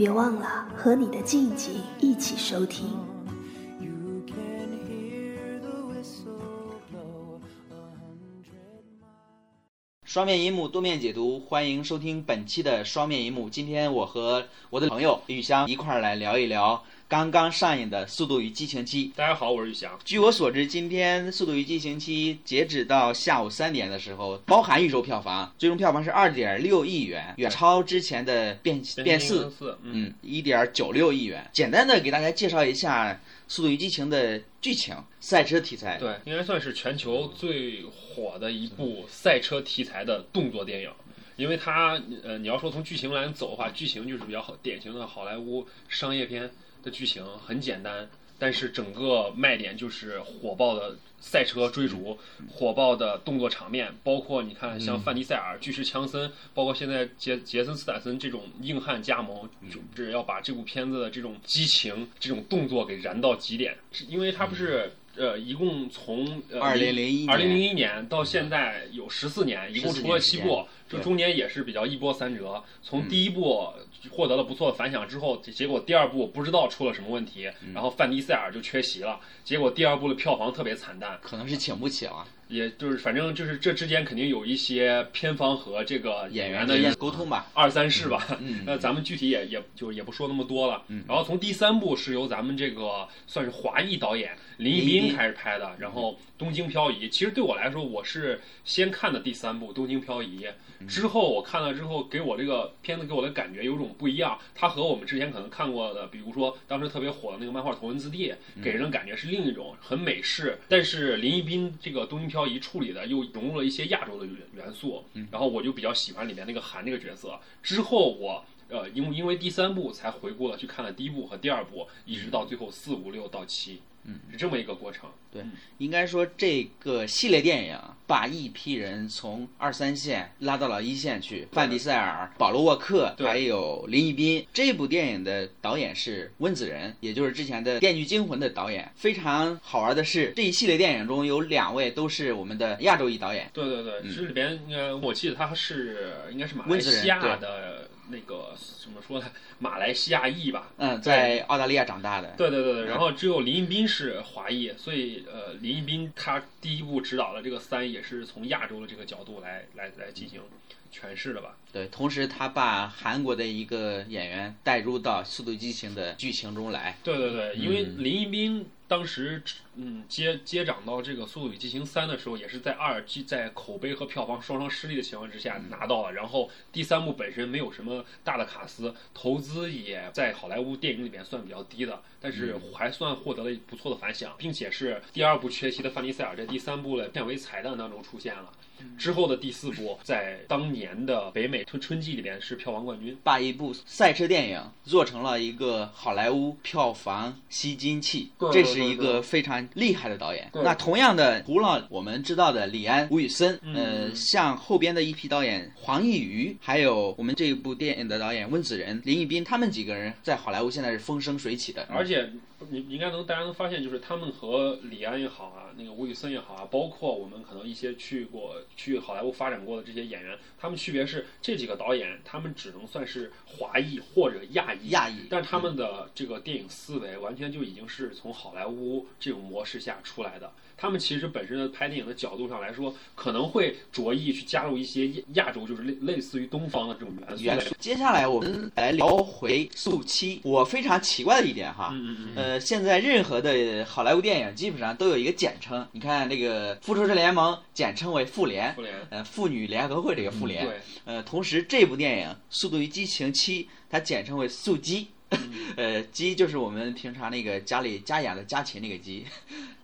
别忘了和你的静静一起收听。双面银幕多面解读，欢迎收听本期的双面银幕。今天我和我的朋友雨香一块儿来聊一聊。刚刚上映的《速度与激情七》，大家好，我是宇翔。据我所知，今天《速度与激情七》截止到下午三点的时候，包含预售票房，最终票房是二点六亿元，远超之前的变变四，嗯，一点九六亿元。简单的给大家介绍一下《速度与激情》的剧情，赛车题材，对，应该算是全球最火的一部赛车题材的动作电影。因为它，呃，你要说从剧情来走的话，剧情就是比较好典型的好莱坞商业片。的剧情很简单，但是整个卖点就是火爆的赛车追逐，火爆的动作场面，包括你看像范迪塞尔、巨石强森，包括现在杰杰森斯坦森这种硬汉加盟，就是要把这部片子的这种激情、这种动作给燃到极点。是因为它不是呃，一共从二零零一二零零一年到现在有十四年，一共出了七部。这中间也是比较一波三折，从第一部获得了不错的反响之后，结果第二部不知道出了什么问题，然后范迪塞尔就缺席了，结果第二部的票房特别惨淡，可能是请不起了。也就是反正就是这之间肯定有一些片方和这个演员的沟通吧，二三事吧。那咱们具体也也就也不说那么多了。然后从第三部是由咱们这个算是华裔导演林一斌开始拍的，然后《东京漂移》。其实对我来说，我是先看的第三部《东京漂移》，之后我看了之后，给我这个片子给我的感觉有种不一样。它和我们之前可能看过的，比如说当时特别火的那个漫画《头文字 D》，给人的感觉是另一种很美式。但是林一斌这个《东京漂漂移处理的又融入了一些亚洲的元素，然后我就比较喜欢里面那个韩这个角色。之后我呃，因因为第三部才回顾了去看了第一部和第二部，一直到最后四五六到七。嗯，是这么一个过程。对，应该说这个系列电影把一批人从二三线拉到了一线去。范迪塞尔、保罗沃克，还有林一斌。这部电影的导演是温子仁，也就是之前的《电锯惊魂》的导演。非常好玩的是，这一系列电影中有两位都是我们的亚洲裔导演。对对对，这里边应该我记得他是应该是马来西亚的。那个怎么说呢？马来西亚裔吧，嗯，在澳大利亚长大的。对对对对，然后只有林一斌是华裔，所以呃，林一斌他第一部指导的这个三也是从亚洲的这个角度来来来进行诠释的吧。对，同时他把韩国的一个演员带入到《速度与激情》的剧情中来。对对对，因为林一斌。当时，嗯，接接掌到这个《速度与激情三》的时候，也是在二季在口碑和票房双双失利的情况之下拿到了。然后第三部本身没有什么大的卡司，投资也在好莱坞电影里面算比较低的，但是还算获得了不错的反响，并且是第二部缺席的范迪塞尔在第三部的片尾彩蛋当中出现了。之后的第四部在当年的北美春春季里边是票房冠军，把一部赛车电影做成了一个好莱坞票房吸金器，这是一个非常厉害的导演。那同样的，除了我们知道的李安、吴宇森，呃，像后边的一批导演黄义瑜，还有我们这一部电影的导演温子仁、林一斌，他们几个人在好莱坞现在是风生水起的，而且。你应该能，大家能发现，就是他们和李安也好啊，那个吴宇森也好啊，包括我们可能一些去过去好莱坞发展过的这些演员，他们区别是这几个导演，他们只能算是华裔或者亚裔，亚裔，但他们的这个电影思维完全就已经是从好莱坞这种模式下出来的。他们其实本身的拍电影的角度上来说，可能会着意去加入一些亚洲，就是类类似于东方的这种元素。元素。接下来我们来聊回《速七》。我非常奇怪的一点哈，呃，现在任何的好莱坞电影基本上都有一个简称。你看这个《复仇者联盟》简称为复联，复联呃，妇女联合会这个复联。对呃，同时这部电影《速度与激情七》它简称为速激，呃，激就是我们平常那个家里家养的家禽那个鸡。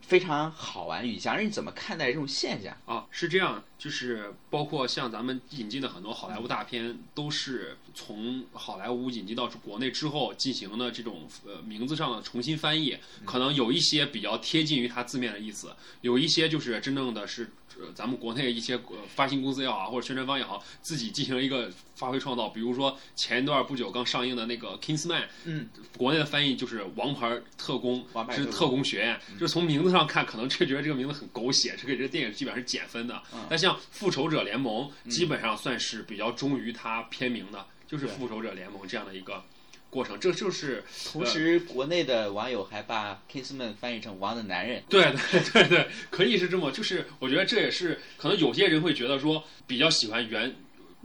非常好玩，宇翔，你怎么看待这种现象啊？是这样，就是包括像咱们引进的很多好莱坞大片，都是从好莱坞引进到国内之后进行的这种呃名字上的重新翻译，可能有一些比较贴近于它字面的意思，有一些就是真正的是。呃，咱们国内一些呃发行公司也好，或者宣传方也好，自己进行了一个发挥创造。比如说前一段不久刚上映的那个《Kingsman》，嗯，国内的翻译就是《王牌特工》，是特工学院。就是从名字上看，可能就觉得这个名字很狗血，这个这个电影基本上是减分的。但像《复仇者联盟》，基本上算是比较忠于它片名的，就是《复仇者联盟》这样的一个。过程，这就是同时，国内的网友还把 Kingsman 翻译成“王的男人”。对对对对，可以是这么，就是我觉得这也是可能有些人会觉得说比较喜欢原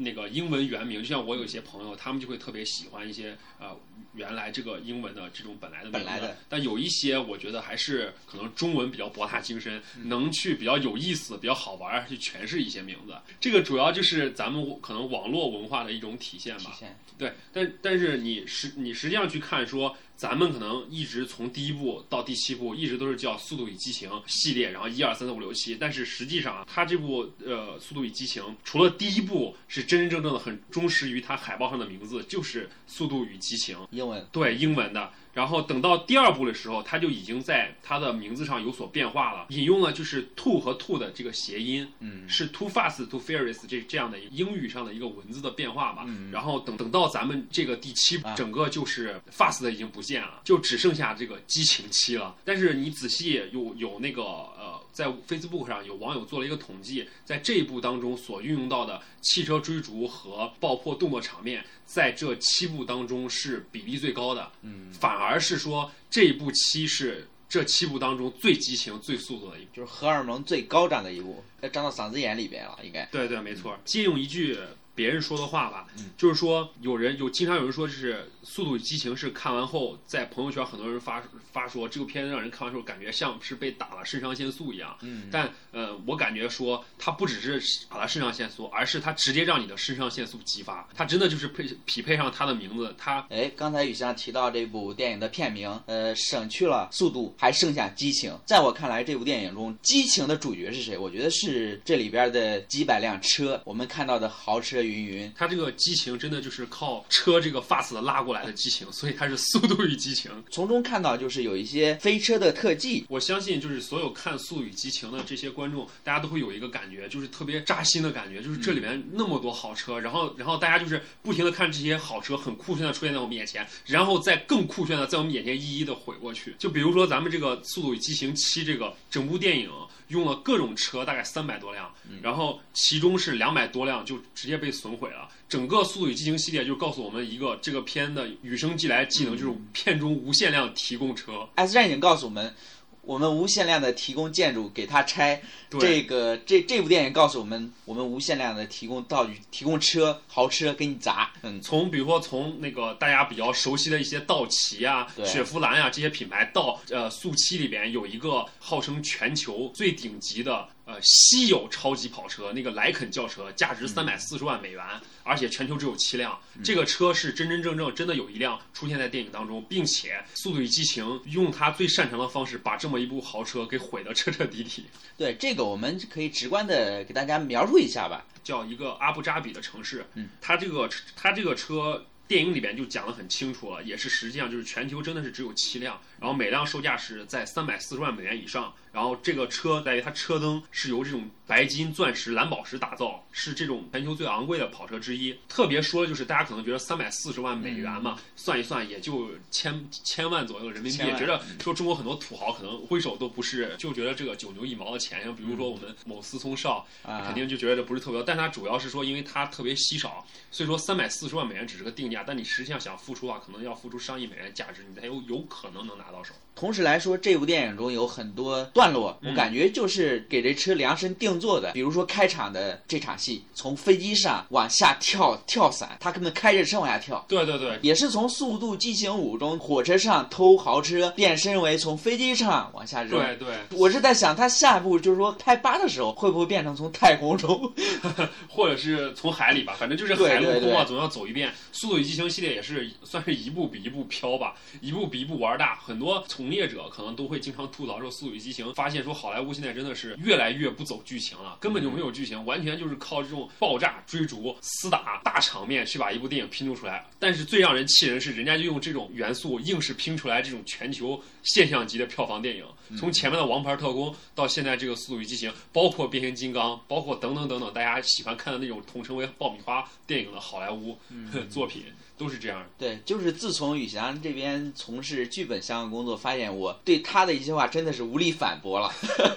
那个英文原名，就像我有一些朋友，他们就会特别喜欢一些呃。原来这个英文的这种本来的本来的，但有一些我觉得还是可能中文比较博大精深，能去比较有意思、比较好玩去诠释一些名字。这个主要就是咱们可能网络文化的一种体现吧。体现对，但但是你实你实际上去看说。咱们可能一直从第一部到第七部，一直都是叫《速度与激情》系列，然后一二三四五六七。但是实际上啊，它这部呃《速度与激情》，除了第一部是真真正正的很忠实于它海报上的名字，就是《速度与激情》英文对英文的。然后等到第二部的时候，他就已经在他的名字上有所变化了，引用了就是 “too” 和 “too” 的这个谐音，嗯，是 “too fast too furious” 这这样的英语上的一个文字的变化吧。然后等等到咱们这个第七，整个就是 “fast” 已经不见了，就只剩下这个激情期了。但是你仔细有有那个呃。在 Facebook 上有网友做了一个统计，在这一部当中所运用到的汽车追逐和爆破动作场面，在这七部当中是比例最高的。嗯，反而是说这一部七是这七部当中最激情、最速度的一部，就是荷尔蒙最高涨的一部，要涨到嗓子眼里边了，应该。对对，没错。借用一句。别人说的话吧，就是说有人有经常有人说，就是《速度与激情》是看完后在朋友圈很多人发发说这部片子让人看完之后感觉像是被打了肾上腺素一样。嗯，但呃，我感觉说它不只是打了肾上腺素，而是它直接让你的肾上腺素激发，它真的就是配匹配上它的名字。它哎，刚才雨翔提到这部电影的片名，呃，省去了速度，还剩下激情。在我看来，这部电影中激情的主角是谁？我觉得是这里边的几百辆车，我们看到的豪车。云云，它这个激情真的就是靠车这个 fast 拉过来的激情，所以它是速度与激情。从中看到就是有一些飞车的特技，我相信就是所有看速度与激情的这些观众，大家都会有一个感觉，就是特别扎心的感觉，就是这里面那么多好车，然后然后大家就是不停的看这些好车很酷炫的出现在我们眼前，然后再更酷炫的在我们眼前一一的毁过去。就比如说咱们这个速度与激情七这个整部电影用了各种车，大概三百多辆，然后其中是两百多辆就直接被。损毁了，整个《速度与激情》系列就告诉我们一个这个片的与生俱来技能，就是片中无限量提供车。S 战警告诉我们。我们无限量的提供建筑给他拆，这个这这部电影告诉我们，我们无限量的提供道具、提供车、豪车给你砸。嗯，从比如说从那个大家比较熟悉的一些道奇啊、雪佛兰啊这些品牌，到呃速七里边有一个号称全球最顶级的呃稀有超级跑车，那个莱肯轿车，价值三百四十万美元，而且全球只有七辆。这个车是真真正正真的有一辆出现在电影当中，并且《速度与激情》用他最擅长的方式把这么一部豪车给毁得彻彻底底。对这个，我们可以直观的给大家描述一下吧。叫一个阿布扎比的城市，嗯，它这个它这个车电影里边就讲得很清楚了，也是实际上就是全球真的是只有七辆，然后每辆售价是在三百四十万美元以上。然后这个车在于它车灯是由这种白金、钻石、蓝宝石打造，是这种全球最昂贵的跑车之一。特别说的就是大家可能觉得三百四十万美元嘛，算一算也就千千万左右人民币，觉得说中国很多土豪可能挥手都不是，就觉得这个九牛一毛的钱。像比如说我们某思聪少，肯定就觉得这不是特别，但它主要是说因为它特别稀少，所以说三百四十万美元只是个定价，但你实际上想付出的话，可能要付出上亿美元价值，你才有有可能能拿到手。同时来说，这部电影中有很多段落，我感觉就是给这车量身定做的。比如说开场的这场戏，从飞机上往下跳跳伞，他根本开着车往下跳。对对对，也是从《速度激情五》中火车上偷豪车变身为从飞机上往下扔。对对，我是在想，他下一步就是说拍八的时候，会不会变成从太空中，或者是从海里吧？反正就是海陆空啊，总要走一遍。《速度与激情》系列也是算是一步比一步飘吧，一步比一步玩大，很多从。从业者可能都会经常吐槽说《速度与激情》，发现说好莱坞现在真的是越来越不走剧情了，根本就没有剧情，完全就是靠这种爆炸、追逐、厮打、大场面去把一部电影拼凑出来。但是最让人气人是，人家就用这种元素硬是拼出来这种全球现象级的票房电影。从前面的《王牌特工》到现在这个《速度与激情》，包括《变形金刚》，包括等等等等，大家喜欢看的那种统称为爆米花电影的好莱坞 作品。都是这样，对，就是自从宇翔这边从事剧本相关工作，发现我对他的一些话真的是无力反驳了。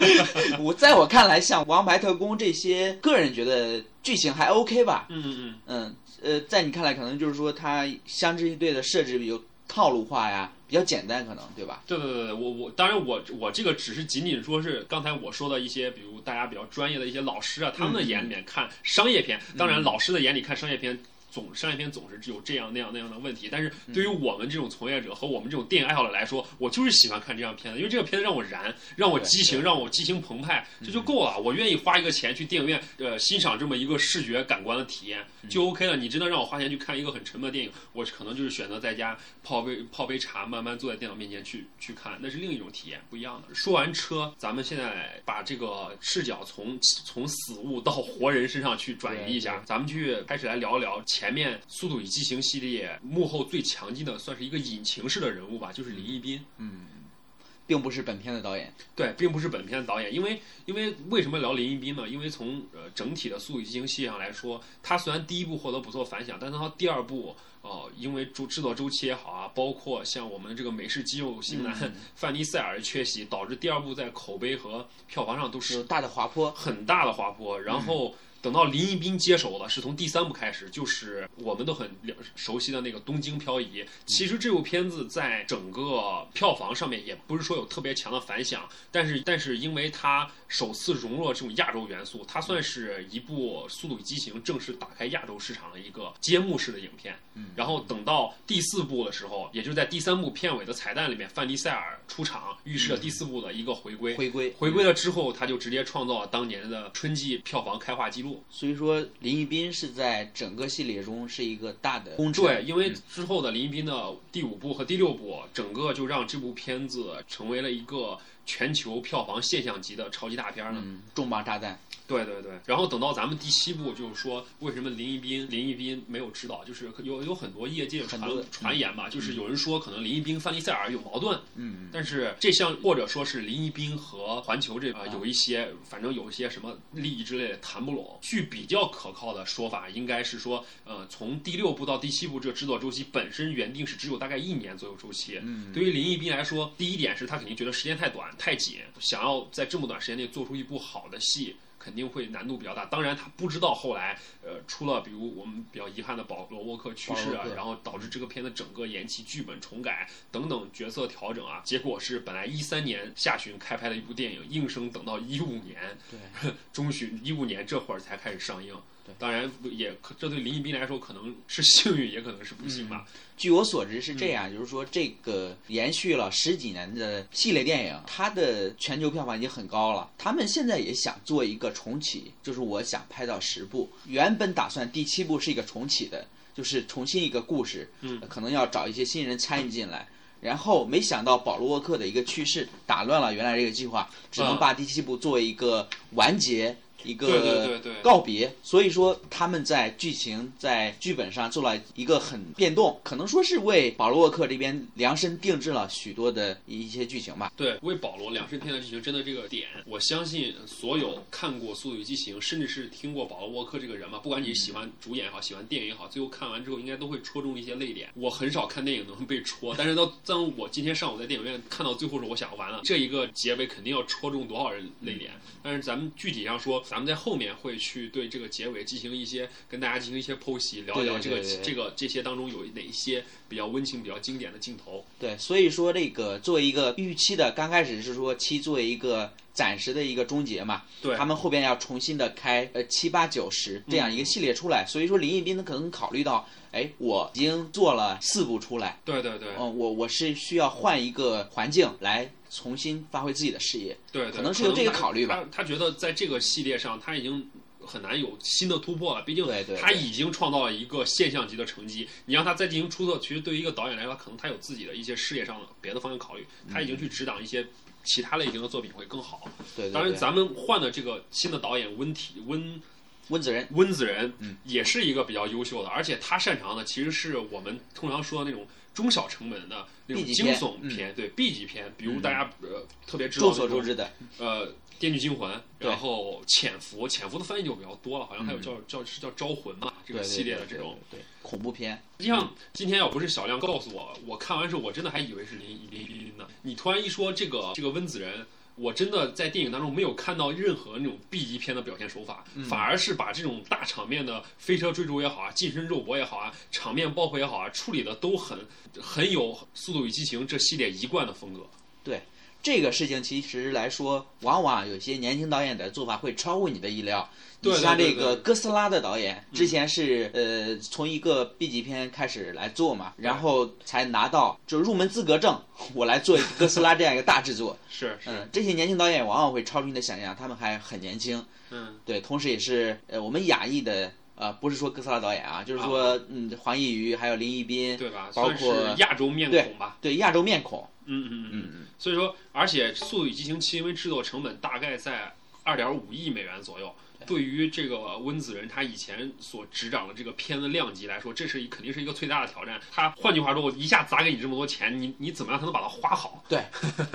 我在我看来，像《王牌特工》这些，个人觉得剧情还 OK 吧。嗯嗯嗯。呃，在你看来，可能就是说他相知一对的设置有套路化呀，比较简单，可能对吧？对对对对，我我当然我我这个只是仅仅说是刚才我说的一些，比如大家比较专业的一些老师啊，他们的眼里面看商业片，当然老师的眼里看商业片。总商业片总是只有这样那样那样的问题，但是对于我们这种从业者和我们这种电影爱好者来说，我就是喜欢看这样片子，因为这个片子让我燃，让我激情，让我激情澎湃，这就够了。我愿意花一个钱去电影院，呃，欣赏这么一个视觉感官的体验就 OK 了。你真的让我花钱去看一个很沉闷的电影，我可能就是选择在家泡杯泡杯茶，慢慢坐在电脑面前去去看，那是另一种体验，不一样的。说完车，咱们现在把这个视角从从死物到活人身上去转移一下，咱们去开始来聊一聊前。前面《速度与激情》系列幕后最强劲的，算是一个引擎式的人物吧，就是林一斌。嗯，并不是本片的导演。对，并不是本片的导演，因为因为为什么聊林一斌呢？因为从呃整体的《速度与激情》系列上来说，他虽然第一部获得不错反响，但是他第二部哦，因为周制作周期也好啊，包括像我们这个美式肌肉型男 范迪塞尔缺席，导致第二部在口碑和票房上都是大的滑坡，很大的滑坡。然后。等到林一斌接手了，是从第三部开始，就是我们都很熟悉的那个《东京漂移》。其实这部片子在整个票房上面也不是说有特别强的反响，但是但是因为它首次融入了这种亚洲元素，它算是一部《速度与激情》正式打开亚洲市场的一个揭幕式的影片。然后等到第四部的时候，也就是在第三部片尾的彩蛋里面，范迪塞尔出场，预示了第四部的一个回归。回归回归了之后，他就直接创造了当年的春季票房开画记录。所以说，林一斌是在整个系列中是一个大的功臣。对，因为之后的林一斌的第五部和第六部，整个就让这部片子成为了一个全球票房现象级的超级大片了，重磅炸弹。对对对，然后等到咱们第七部，就是说为什么林一斌林一斌没有指导，就是有有很多业界传传言吧，就是有人说可能林一斌范迪塞尔有矛盾，嗯，但是这项或者说是林一斌和环球这啊有一些，反正有一些什么利益之类的谈不拢。据比较可靠的说法，应该是说，呃，从第六部到第七部这个制作周期本身原定是只有大概一年左右周期。嗯，对于林一斌来说，第一点是他肯定觉得时间太短太紧，想要在这么短时间内做出一部好的戏。肯定会难度比较大，当然他不知道后来，呃，出了比如我们比较遗憾的保罗沃克去世啊，然后导致这个片子整个延期、剧本重改等等角色调整啊，结果是本来一三年下旬开拍的一部电影，硬生等到一五年中旬，一五年这会儿才开始上映。当然也，这对林一斌来说可能是幸运，也可能是不幸吧。据我所知是这样，就是说这个延续了十几年的系列电影，它的全球票房已经很高了。他们现在也想做一个重启，就是我想拍到十部。原本打算第七部是一个重启的，就是重新一个故事，嗯，可能要找一些新人参与进来。然后没想到保罗沃克的一个去世打乱了原来这个计划，只能把第七部作为一个完结。一个告别，所以说他们在剧情在剧本上做了一个很变动，可能说是为保罗沃克这边量身定制了许多的一些剧情吧。对，为保罗量身定的剧情，真的这个点，我相信所有看过《速度与激情》，甚至是听过保罗沃克这个人嘛，不管你喜欢主演也好，喜欢电影也好，最后看完之后应该都会戳中一些泪点。我很少看电影能被戳，但是到当我今天上午在电影院看到最后时，候，我想完了，这一个结尾肯定要戳中多少人泪点。但是咱们具体上说。咱们在后面会去对这个结尾进行一些跟大家进行一些剖析，聊一聊这个这个这些当中有哪一些比较温情、比较经典的镜头。对，所以说这个作为一个预期的，刚开始是说七作为一个暂时的一个终结嘛，对，他们后边要重新的开呃七八九十这样一个系列出来，所以说林一斌呢可能考虑到，哎，我已经做了四部出来，对对对，嗯，我我是需要换一个环境来。重新发挥自己的事业，对，可能是有这个考虑吧。他他觉得在这个系列上，他已经很难有新的突破了。毕竟他已经创造了一个现象级的成绩，你让他再进行出色，其实对于一个导演来说，可能他有自己的一些事业上的别的方向考虑，他已经去执导一些其他类型的作品会更好。对，当然咱们换的这个新的导演温体温。温子仁，温子仁也是一个比较优秀的，而且他擅长的其实是我们通常说的那种中小成本的那种惊悚片，对 B 级片，比如大家呃特别知道众所周知的呃《电锯惊魂》，然后《潜伏》，《潜伏》的翻译就比较多了，好像还有叫叫是叫《招魂》嘛，这个系列的这种对恐怖片。实际上今天要不是小亮告诉我，我看完之后我真的还以为是林林林林呢。你突然一说这个这个温子仁。我真的在电影当中没有看到任何那种 B 级片的表现手法，反而是把这种大场面的飞车追逐也好啊，近身肉搏也好啊，场面爆破也好啊，处理的都很很有《速度与激情》这系列一贯的风格。对这个事情，其实来说，往往有些年轻导演的做法会超乎你的意料。你像这个哥斯拉的导演，之前是呃从一个 B 级片开始来做嘛，然后才拿到就入门资格证，我来做哥斯拉这样一个大制作。是是，这些年轻导演往往会超出你的想象，他们还很年轻。嗯，对，同时也是呃我们亚裔的呃不是说哥斯拉导演啊，就是说嗯黄义瑜还有林一斌，对吧？包括亚洲面孔吧？对亚洲面孔。嗯嗯嗯嗯。所以说，而且《速度与激情七》因为制作成本大概在二点五亿美元左右。对于这个温子仁他以前所执掌的这个片子量级来说，这是肯定是一个最大的挑战。他换句话说，我一下砸给你这么多钱，你你怎么样才能把它花好？对，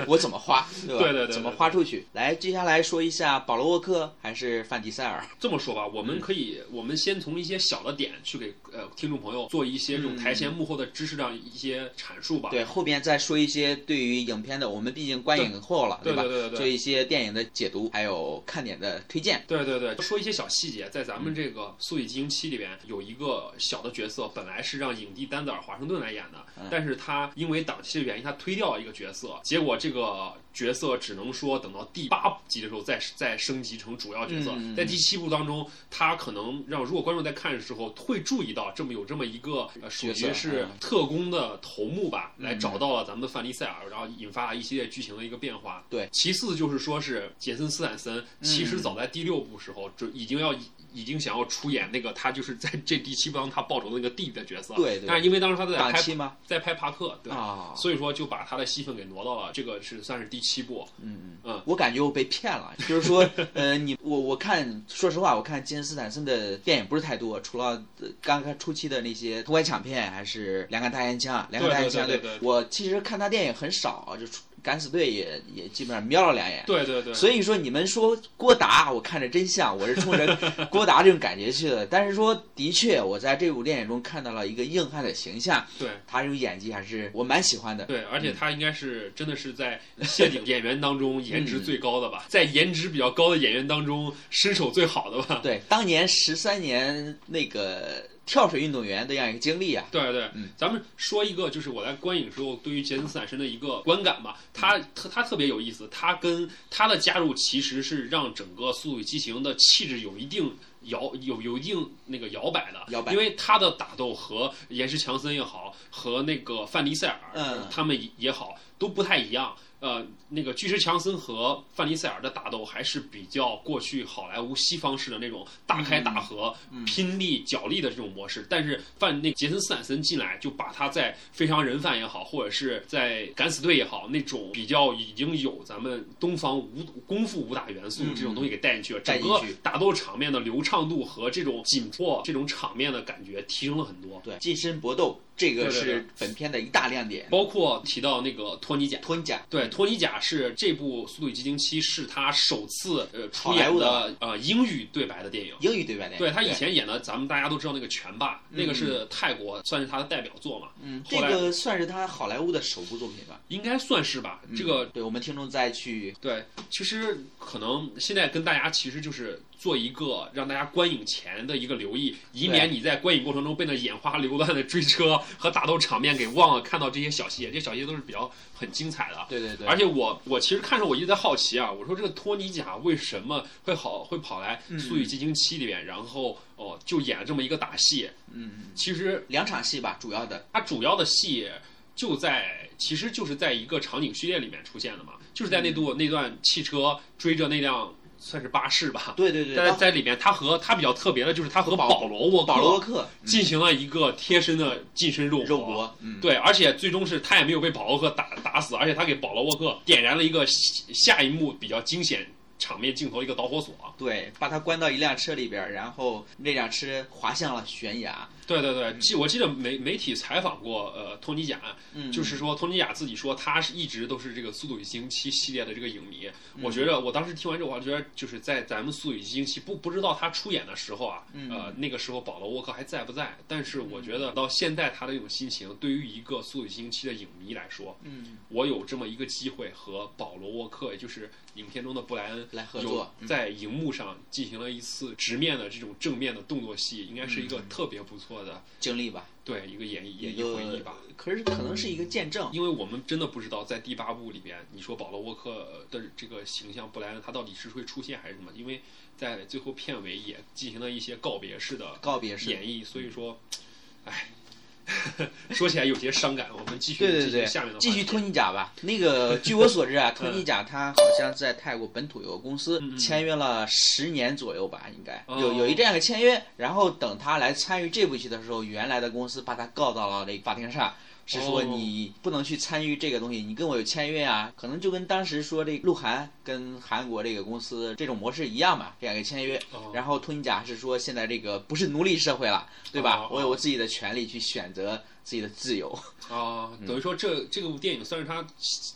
我怎么花？对对对，怎么花出去？来，接下来说一下保罗沃克还是范迪塞尔？这么说吧，我们可以，我们先从一些小的点去给呃听众朋友做一些这种台前幕后的知识上一些阐述吧。对，后边再说一些对于影片的，我们毕竟观影后了，对吧？对对对，做一些电影的解读，还有看点的推荐。对对对，说一些小细节。在咱们这个《速度与激情七》里边，有一个小的角色，本来是让影帝丹泽尔·华盛顿来演的，但是他因为档期的原因，他推掉了一个角色，结果这个角色只能说等到第八集的时候再再升级成主要角色。在第七部当中，他可能让如果观众在看的时候会注意到，这么有这么一个属于是特工的头目吧，来找到了咱们的范迪塞尔，然后引发了一系列剧情的一个变化。对，其次就是说是杰森·斯坦森，其实早在第六部时候就已经要。已经想要出演那个他就是在这第七部当中他报仇的那个弟弟的角色，对，但是因为当时他在拍在拍帕克，对，所以说就把他的戏份给挪到了这个是算是第七部。嗯嗯。嗯，我感觉我被骗了，就是说，呃，你我我看，说实话，我看杰森斯坦森的电影不是太多，除了刚刚初期的那些偷拐抢骗，还是两杆大烟枪，两杆大烟枪，对。我其实看他电影很少，就。敢死队也也基本上瞄了两眼，对对对。所以说你们说郭达，我看着真像，我是冲着 郭达这种感觉去的。但是说的确，我在这部电影中看到了一个硬汉的形象，对他这种演技还是我蛮喜欢的。对，而且他应该是真的是在谢顶演员当中颜值最高的吧，在颜值比较高的演员当中身手最好的吧。对，当年十三年那个。跳水运动员的这样一个经历啊，对对，嗯，咱们说一个，就是我在观影时候对于杰森斯坦森的一个观感吧，他特他特别有意思，他跟他的加入其实是让整个《速度与激情》的气质有一定摇有有一定那个摇摆的，摇摆，因为他的打斗和岩石强森也好，和那个范迪塞尔，嗯，他们也好，都不太一样。呃，那个巨石强森和范尼塞尔的打斗还是比较过去好莱坞西方式的那种大开大合、拼力角力的这种模式。但是范那杰森斯坦森进来，就把他在非常人贩也好，或者是在敢死队也好，那种比较已经有咱们东方武功夫武打元素这种东西给带进去了。整个打斗场面的流畅度和这种紧迫、这种场面的感觉提升了很多。对，近身搏斗。这个是本片的一大亮点，包括提到那个托尼贾，托尼贾对，托尼贾是这部《速度与激情七》是他首次呃出演的呃英语对白的电影，英语对白电影。对他以前演的，咱们大家都知道那个拳霸，那个是泰国算是他的代表作嘛。嗯，这个算是他好莱坞的首部作品吧？应该算是吧。这个对我们听众再去对，其实可能现在跟大家其实就是。做一个让大家观影前的一个留意，以免你在观影过程中被那眼花缭乱的追车和打斗场面给忘了看到这些小细节。这小细节都是比较很精彩的。对对对。而且我我其实看着我一直在好奇啊，我说这个托尼贾为什么会好会跑来《速度与激情七》里面，然后哦就演了这么一个打戏。嗯嗯。其实两场戏吧，主要的。他主要的戏就在，其实就是在一个场景序列里面出现的嘛，就是在那度那段汽车追着那辆。算是巴士吧。对对对，在在里面，他和他比较特别的就是他和保罗沃保罗沃克进行了一个贴身的近身肉肉搏。对，而且最终是他也没有被保罗沃克打打死，而且他给保罗沃克点燃了一个下一幕比较惊险。场面镜头一个导火索，对，把他关到一辆车里边，然后那辆车滑向了悬崖。对对对，记我记得媒媒体采访过呃托尼贾，就是说托尼贾自己说他是一直都是这个《速度与激情七》系列的这个影迷。我觉得我当时听完这话，觉得就是在咱们《速度与激情七》不不知道他出演的时候啊，呃那个时候保罗沃克还在不在？但是我觉得到现在他的这种心情，对于一个《速度与激情七》的影迷来说，嗯，我有这么一个机会和保罗沃克，也就是影片中的布莱恩。来合作，在荧幕上进行了一次直面的这种正面的动作戏，应该是一个特别不错的经历吧？对，一个演绎演绎回忆吧。可是可能是一个见证，因为我们真的不知道在第八部里边，你说保罗沃克的这个形象布莱恩他到底是会出现还是什么？因为在最后片尾也进行了一些告别式的告别式演绎，所以说，唉。说起来有些伤感，我们继续对对对，下面的继续托尼贾吧。那个据我所知啊，托尼贾他好像在泰国本土有个公司签约了十年左右吧，应该有有一这样的签约。然后等他来参与这部戏的时候，原来的公司把他告到了那个法庭上。是说你不能去参与这个东西，你跟我有签约啊，可能就跟当时说这鹿晗跟韩国这个公司这种模式一样嘛，这样一个签约。然后托尼贾是说现在这个不是奴隶社会了，对吧？我有我自己的权利去选择自己的自由。啊，等于说这这部电影算是他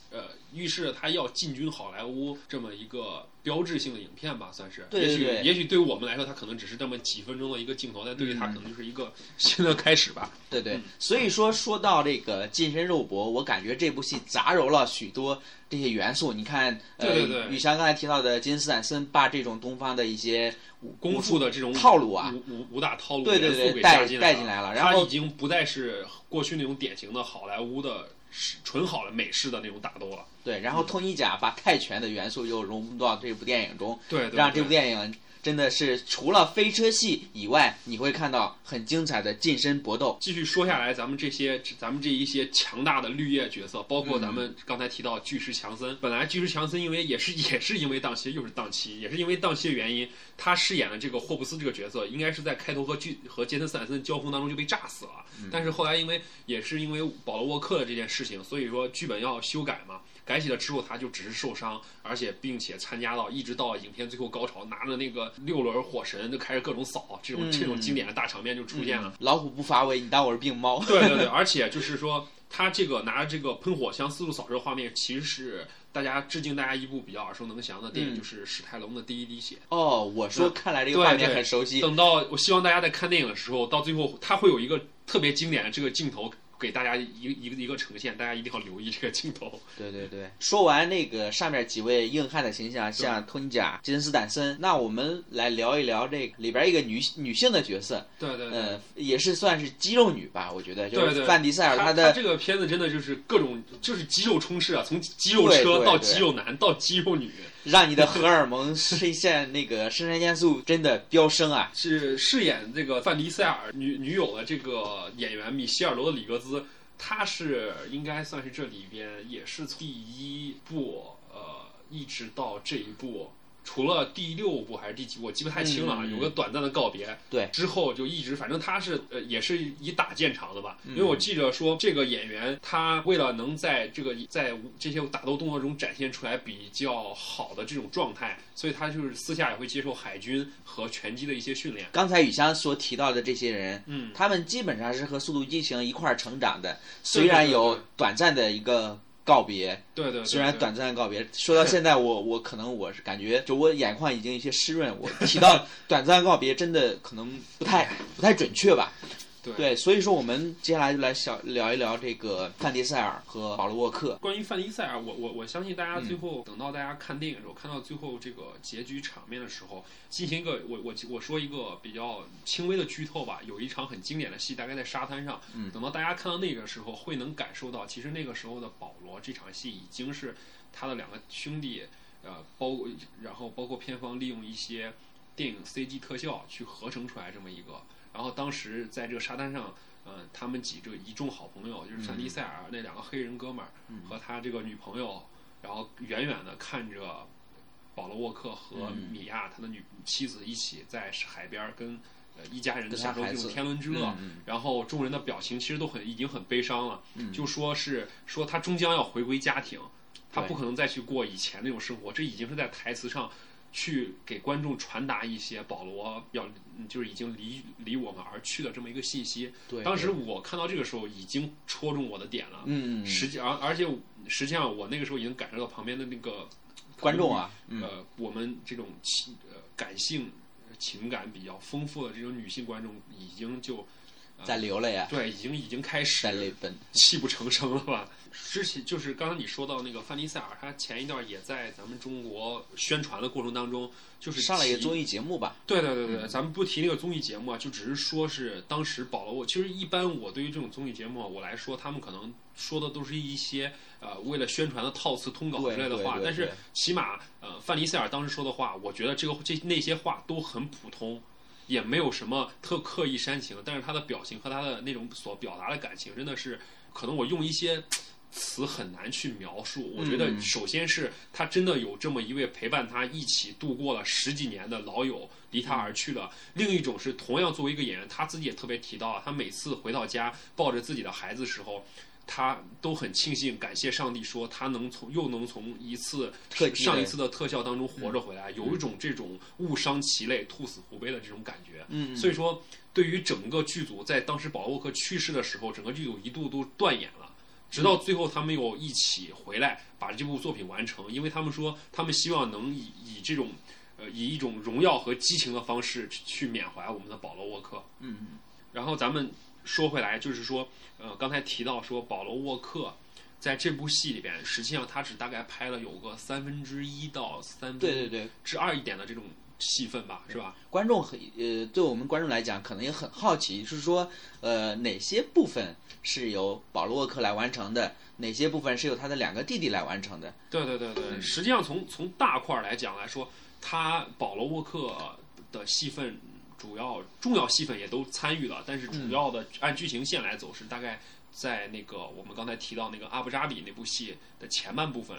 呃预示着他要进军好莱坞这么一个。标志性的影片吧，算是。也许也许对于我们来说，他可能只是这么几分钟的一个镜头，但对于他可能就是一个新的开始吧。对对。所以说说到这个近身肉搏，我感觉这部戏杂糅了许多这些元素。你看，呃，宇翔刚才提到的金斯坦森，把这种东方的一些功夫的这种套路啊，武武武打套路对对对带带进来了。然后已经不再是过去那种典型的好莱坞的。纯好的美式的那种打斗了，对，然后托尼贾把泰拳的元素又融入到这部电影中，对，让这部电影。真的是除了飞车戏以外，你会看到很精彩的近身搏斗。继续说下来，咱们这些咱们这一些强大的绿叶角色，包括咱们刚才提到巨石强森。本来巨石强森因为也是 也是因为档期，又是档期，也是因为档期的原因，他饰演的这个霍布斯这个角色，应该是在开头和巨和杰森斯坦森交锋当中就被炸死了。但是后来因为也是因为保罗沃克的这件事情，所以说剧本要修改嘛。改写了之后，他就只是受伤，而且并且参加到一直到影片最后高潮，拿着那个六轮火神就开始各种扫，这种这种经典的大场面就出现了。老虎不发威，你当我是病猫？对对对，而且就是说，他这个拿着这个喷火枪四处扫这个画面，其实是大家致敬大家一部比较耳熟能详的电影，就是史泰龙的第一滴血。哦，我说看来这个画面很熟悉。等到我希望大家在看电影的时候，到最后他会有一个特别经典的这个镜头。给大家一个一个一个呈现，大家一定要留意这个镜头。对对对，说完那个上面几位硬汉的形象，像托尼贾、杰森斯坦森，那我们来聊一聊这个里边一个女女性的角色。对对，嗯，也是算是肌肉女吧，我觉得。就是。范迪塞尔，她的这个片子真的就是各种就是肌肉充斥啊，从肌肉车到肌肉男到肌肉女。让你的荷尔蒙实现那个肾上腺素真的飙升啊！是饰演这个范迪塞尔女女友的这个演员米歇尔罗德里格兹，她是应该算是这里边也是从第一部呃一直到这一部。除了第六部还是第几部，我记不太清了啊。有个短暂的告别，对，之后就一直，反正他是呃，也是以打见长的吧。因为我记着说，这个演员他为了能在这个在这些打斗动作中展现出来比较好的这种状态，所以他就是私下也会接受海军和拳击的一些训练。刚才雨香所提到的这些人，嗯，他们基本上是和《速度与激情》一块儿成长的，虽然有短暂的一个。告别，对对，虽然短暂告别，说到现在，我我可能我是感觉，就我眼眶已经有些湿润。我提到短暂告别，真的可能不太不太准确吧。对，所以说我们接下来就来小聊一聊这个范迪塞尔和保罗沃克。关于范迪塞尔，我我我相信大家最后等到大家看电影的时候，看到最后这个结局场面的时候，进行一个我我我说一个比较轻微的剧透吧。有一场很经典的戏，大概在沙滩上。嗯。等到大家看到那个时候，会能感受到，其实那个时候的保罗这场戏已经是他的两个兄弟，呃，包然后包括片方利用一些电影 CG 特效去合成出来这么一个。然后当时在这个沙滩上，嗯，他们几这个一众好朋友，就是像迪塞尔那两个黑人哥们儿和他这个女朋友，然后远远的看着保罗沃克和米娅他的女妻子一起在海边跟呃一家人享受这种天伦之乐，然后众人的表情其实都很已经很悲伤了，就说是说他终将要回归家庭，他不可能再去过以前那种生活，这已经是在台词上。去给观众传达一些保罗要就是已经离离我们而去的这么一个信息。对，当时我看到这个时候已经戳中我的点了。嗯嗯。实际而而且实际上我那个时候已经感受到旁边的那个观众啊，呃，我们这种情呃感性情感比较丰富的这种女性观众已经就在流泪啊。对，已经已经开始在泪奔，泣不成声了吧。之前就是刚刚你说到那个范迪塞尔，他前一段也在咱们中国宣传的过程当中，就是上了一个综艺节目吧？对对对对，咱们不提那个综艺节目啊，就只是说是当时保罗我。其实一般我对于这种综艺节目我来说，他们可能说的都是一些呃为了宣传的套词、通稿之类的话。但是起码呃范迪塞尔当时说的话，我觉得这个这那些话都很普通，也没有什么特刻意煽情。但是他的表情和他的那种所表达的感情，真的是可能我用一些。词很难去描述。我觉得，首先是他真的有这么一位陪伴他一起度过了十几年的老友离他而去了。另一种是，同样作为一个演员，他自己也特别提到啊，他每次回到家抱着自己的孩子时候，他都很庆幸、感谢上帝，说他能从又能从一次上一次的特效当中活着回来，有一种这种误伤其类、兔死狐悲的这种感觉。嗯，所以说，对于整个剧组，在当时保罗沃克去世的时候，整个剧组一度都断演了。直到最后，他们又一起回来把这部作品完成，因为他们说他们希望能以以这种，呃，以一种荣耀和激情的方式去缅怀我们的保罗沃克。嗯然后咱们说回来，就是说，呃，刚才提到说保罗沃克在这部戏里边，实际上他只大概拍了有个三分之一到三分之二一点的这种。戏份吧，是吧？观众很呃，对我们观众来讲，可能也很好奇，是说呃，哪些部分是由保罗沃克来完成的，哪些部分是由他的两个弟弟来完成的？对对对对，实际上从从大块来讲来说，他保罗沃克的戏份主要重要戏份也都参与了，但是主要的按剧情线来走，是大概在那个我们刚才提到那个阿布扎比那部戏的前半部分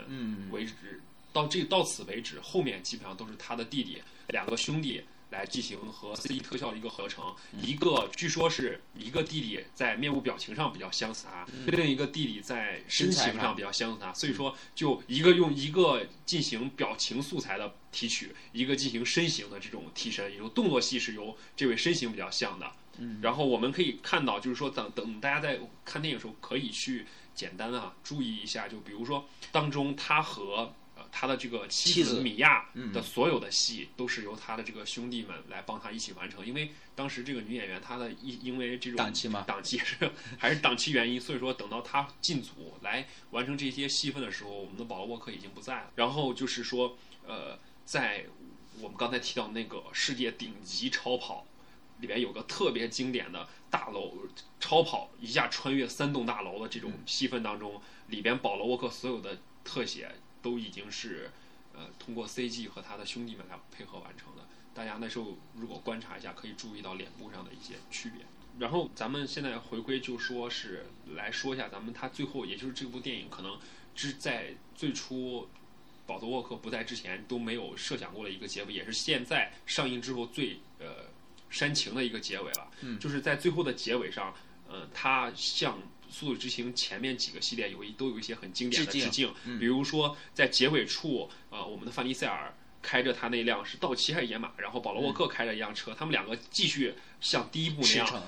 为止。到这到此为止，后面基本上都是他的弟弟两个兄弟来进行和 CG 特效的一个合成。一个据说是一个弟弟在面部表情上比较相似啊，另一个弟弟在身形上比较相似啊。所以说，就一个用一个进行表情素材的提取，一个进行身形的这种替身，也就动作戏是由这位身形比较像的。然后我们可以看到，就是说等等大家在看电影的时候可以去简单啊注意一下，就比如说当中他和。他的这个妻子米娅的所有的戏都是由他的这个兄弟们来帮他一起完成，因为当时这个女演员她的因因为这种档期嘛，档期 是还是档期原因，所以说等到她进组来完成这些戏份的时候，我们的保罗沃克已经不在了。然后就是说，呃，在我们刚才提到那个世界顶级超跑里边有个特别经典的大楼超跑一下穿越三栋大楼的这种戏份当中，里边保罗沃克所有的特写。都已经是，呃，通过 CG 和他的兄弟们来配合完成的。大家那时候如果观察一下，可以注意到脸部上的一些区别。然后咱们现在回归，就说是来说一下咱们他最后，也就是这部电影可能之在最初，保德沃克不在之前都没有设想过的一个结尾，也是现在上映之后最呃煽情的一个结尾了。嗯，就是在最后的结尾上，呃，他向。《速度与激情》前面几个系列有一都有一些很经典的致敬，比如说在结尾处，呃，我们的范迪塞尔开着他那辆是道奇还是野马，然后保罗沃克开着一辆车，他们两个继续像第一部那样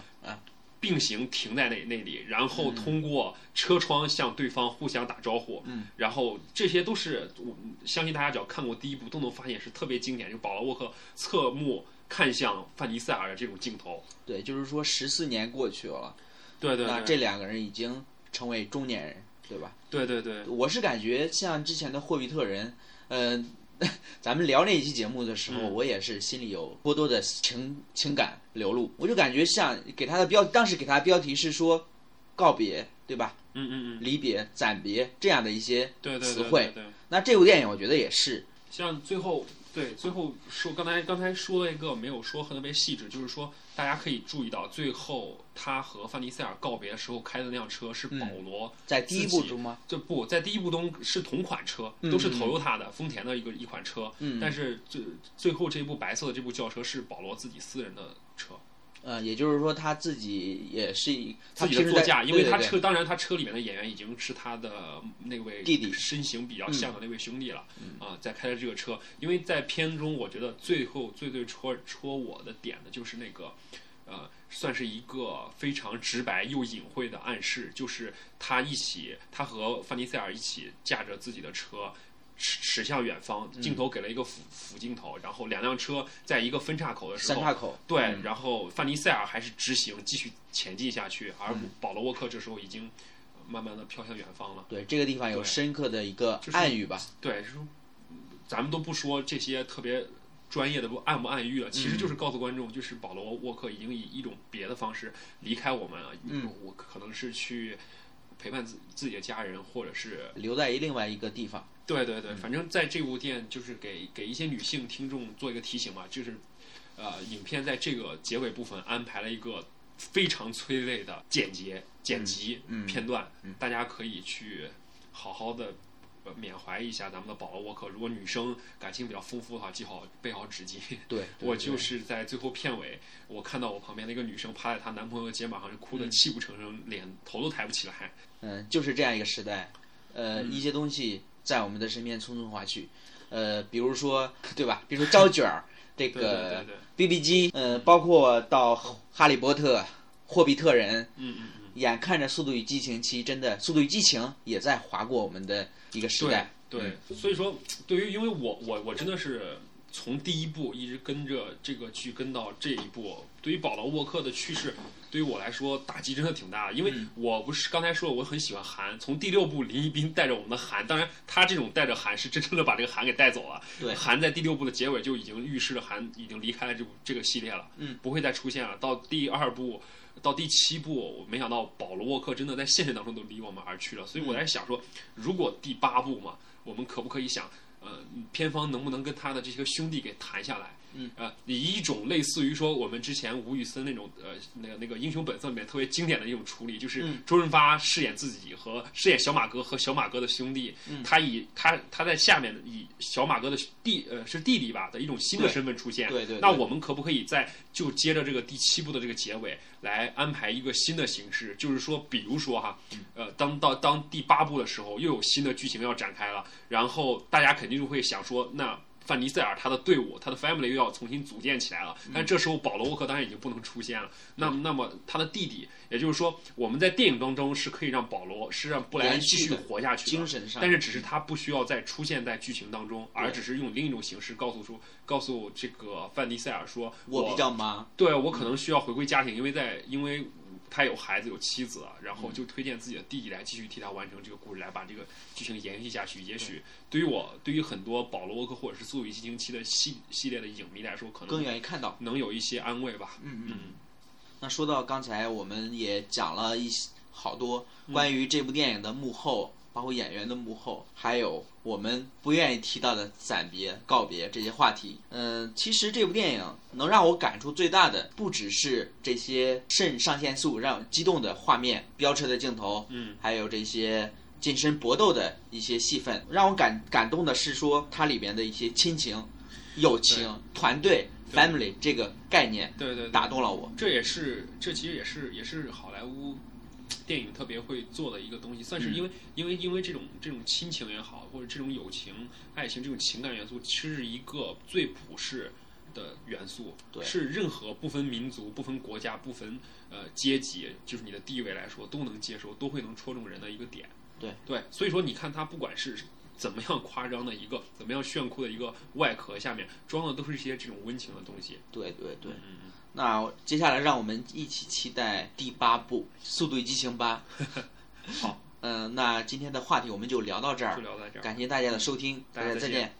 并行停在那那里，然后通过车窗向对方互相打招呼，然后这些都是我相信大家只要看过第一部都能发现是特别经典，就保罗沃克侧目看向范迪塞尔的这种镜头。对，就是说十四年过去了。对对，那这两个人已经成为中年人，对吧？对对对，我是感觉像之前的霍比特人，呃，咱们聊那一期节目的时候，我也是心里有颇多的情情感流露。我就感觉像给他的标，当时给他标题是说告别，对吧？嗯嗯嗯，离别、暂别这样的一些词汇。那这部电影我觉得也是，像最后对最后说刚才刚才说了一个没有说特别细致，就是说大家可以注意到，最后他和范迪塞尔告别的时候开的那辆车是保罗在第一部中吗？就不在第一部中是同款车，都是 Toyota 的丰田的一个一款车，但是最最后这部白色的这部轿车是保罗自己私人的车。呃，也就是说他自己也是自己的座驾，因为他车当然他车里面的演员已经是他的那位弟弟，身形比较像的那位兄弟了啊，在开着这个车。因为在片中，我觉得最后最最戳戳我的点的就是那个呃，算是一个非常直白又隐晦的暗示，就是他一起，他和范迪塞尔一起驾着自己的车。驶驶向远方，镜头给了一个俯俯镜头，然后两辆车在一个分岔口的时候，三岔口对，然后范尼塞尔还是直行继续前进下去，而保罗沃克这时候已经慢慢的飘向远方了。对，这个地方有深刻的一个暗喻吧？对，就是咱们都不说这些特别专业的不暗不暗喻了，其实就是告诉观众，就是保罗沃克已经以一种别的方式离开我们了。嗯，我可能是去陪伴自自己的家人，或者是留在另外一个地方。对对对，反正在这部电就是给给一些女性听众做一个提醒嘛，就是，呃，影片在这个结尾部分安排了一个非常催泪的剪辑剪辑片段，大家可以去好好的缅怀一下咱们的保罗沃克。如果女生感情比较丰富的话，记好备好纸巾。对，我就是在最后片尾，我看到我旁边的一个女生趴在她男朋友的肩膀上，就哭得泣不成声，脸头都抬不起来。嗯，就是这样一个时代，呃，一些东西。在我们的身边匆匆划去，呃，比如说，对吧？比如说胶卷儿，这个 BB 机，呃，包括到哈利波特、霍比特人，嗯嗯嗯，眼看着《速度与激情七》真的，《速度与激情》也在划过我们的一个时代。对，所以说，对于因为我我我真的是。从第一部一直跟着这个剧跟到这一部，对于保罗沃克的去世，对于我来说打击真的挺大的。因为我不是刚才说我很喜欢韩，从第六部林一斌带着我们的韩，当然他这种带着韩是真正的把这个韩给带走了。对，韩在第六部的结尾就已经预示着韩已经离开了这部这个系列了，嗯，不会再出现了。到第二部，到第七部，我没想到保罗沃克真的在现实当中都离我们而去了。所以我在想说，如果第八部嘛，我们可不可以想？呃，片方能不能跟他的这些兄弟给谈下来？嗯，呃，以一种类似于说我们之前吴宇森那种呃那个那个英雄本色里面特别经典的一种处理，就是周润发饰演自己和饰演小马哥和小马哥的兄弟，他以他他在下面以小马哥的弟呃是弟弟吧的一种新的身份出现。对对。那我们可不可以在就接着这个第七部的这个结尾来安排一个新的形式？就是说，比如说哈，呃，当到当第八部的时候，又有新的剧情要展开了，然后大家肯定就会想说那。范尼塞尔他的队伍，他的 family 又要重新组建起来了。但这时候保罗沃克当然已经不能出现了。那么，那么他的弟弟，也就是说，我们在电影当中是可以让保罗，是让布莱恩继续活下去的。精神上，但是只是他不需要再出现在剧情当中，而只是用另一种形式告诉说，告诉这个范尼塞尔说，我比较忙，对我可能需要回归家庭，因为在因为。他有孩子有妻子，然后就推荐自己的弟弟来继续替他完成这个故事，来把这个剧情延续下去。也许对于我，对于很多保罗沃克或者是《速度与激情七》的系系列的影迷来说，可能更愿意看到，能有一些安慰吧。嗯嗯。那说到刚才，我们也讲了一些好多关于这部电影的幕后。包括演员的幕后，还有我们不愿意提到的暂别、告别这些话题。嗯，其实这部电影能让我感触最大的，不只是这些肾上腺素让激动的画面、飙车的镜头，嗯，还有这些近身搏斗的一些戏份。让我感感动的是说，它里边的一些亲情、友情、团队 （family） 这个概念，对对，打动了我。这也是，这其实也是，也是好莱坞。电影特别会做的一个东西，算是因为因为因为这种这种亲情也好，或者这种友情、爱情这种情感元素，其实是一个最普世的元素，是任何不分民族、不分国家、不分呃阶级，就是你的地位来说都能接受，都会能戳中人的一个点。对对，所以说你看它不管是怎么样夸张的一个、怎么样炫酷的一个外壳，下面装的都是一些这种温情的东西。对对对，嗯嗯。那接下来让我们一起期待第八部《速度与激情八》。好，嗯，那今天的话题我们就聊到这儿，就聊到这儿，感谢大家的收听，大家再见。